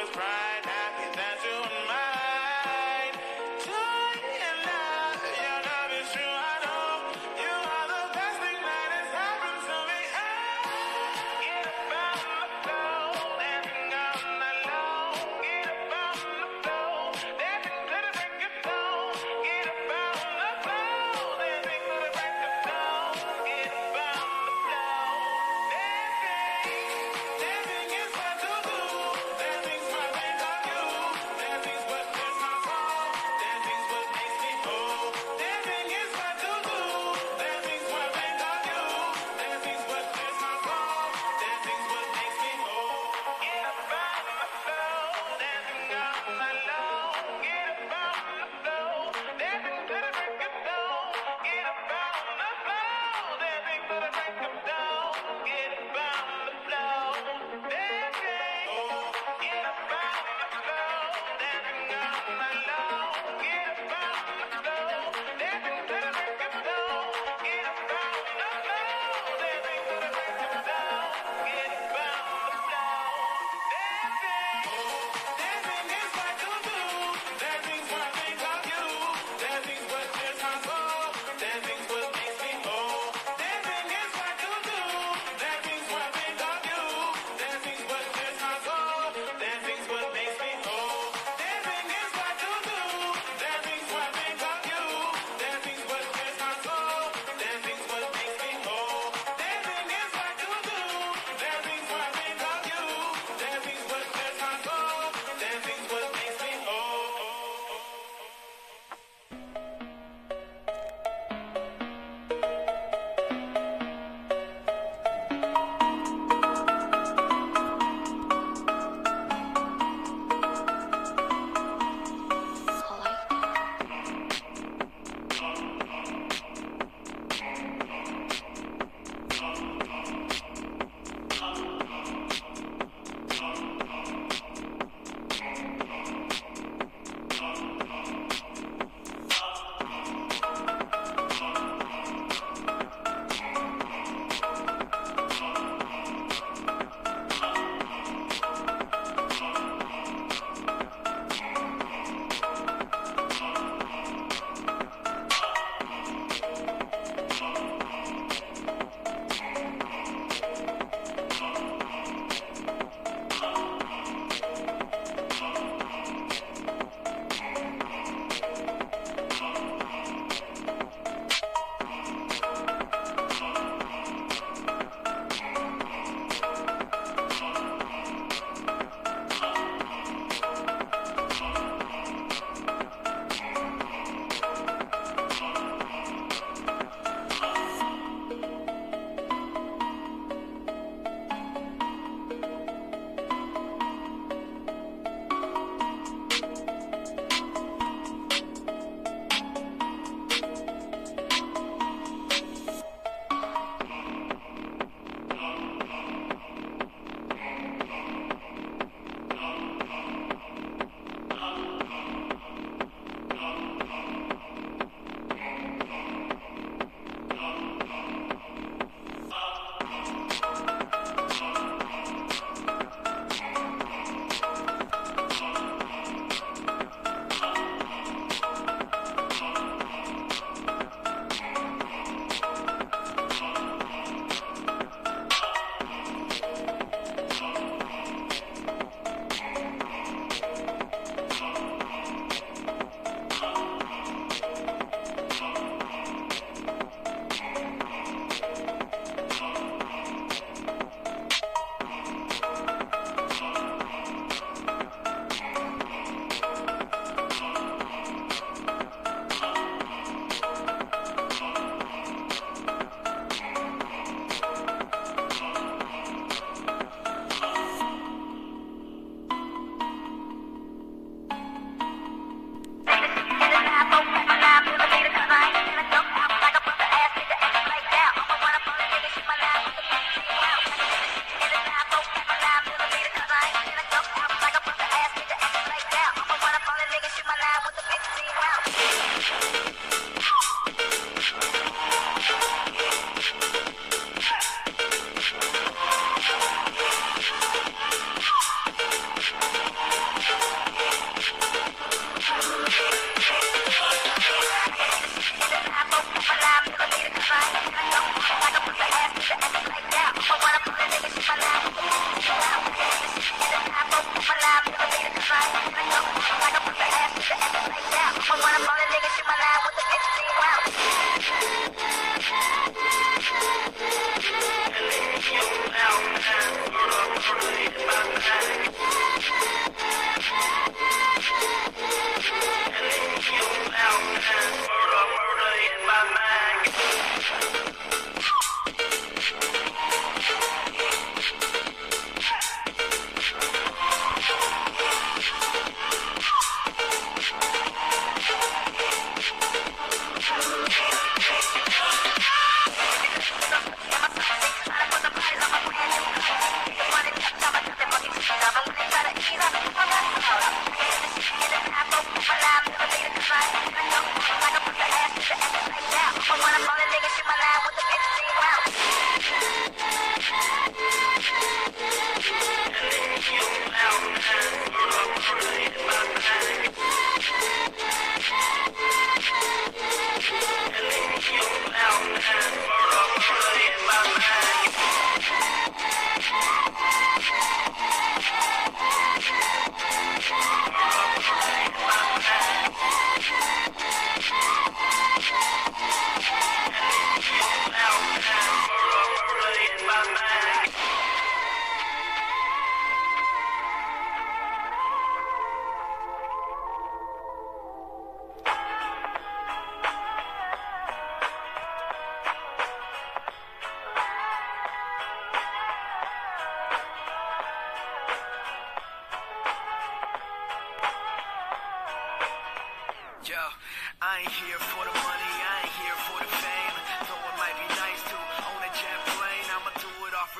is pride.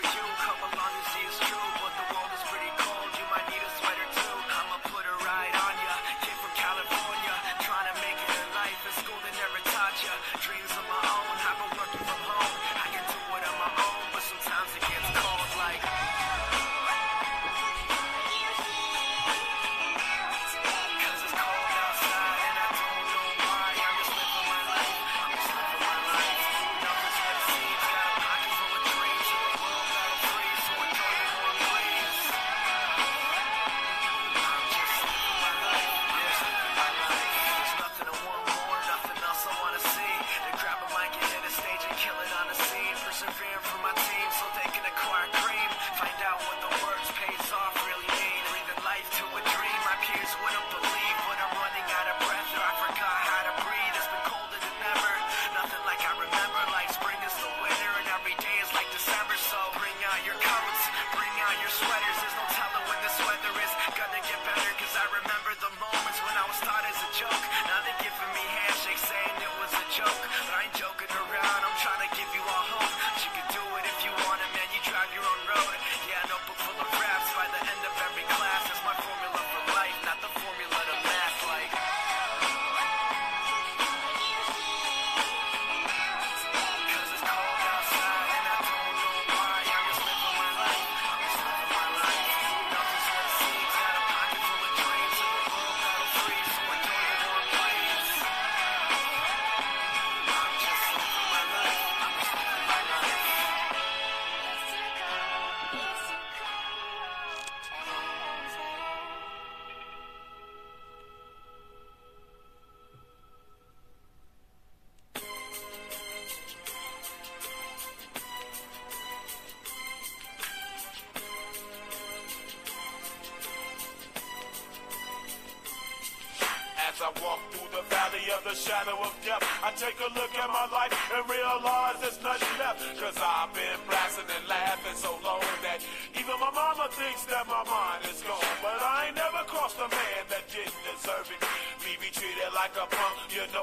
you. Come along Josephine As I walk through the valley of the shadow of death, I take a look at my life and realize there's nothing left. Cause I've been blasting and laughing so long that even my mama thinks that my mind is gone. But I ain't never crossed a man that didn't deserve it. Me be treated like a punk, you know.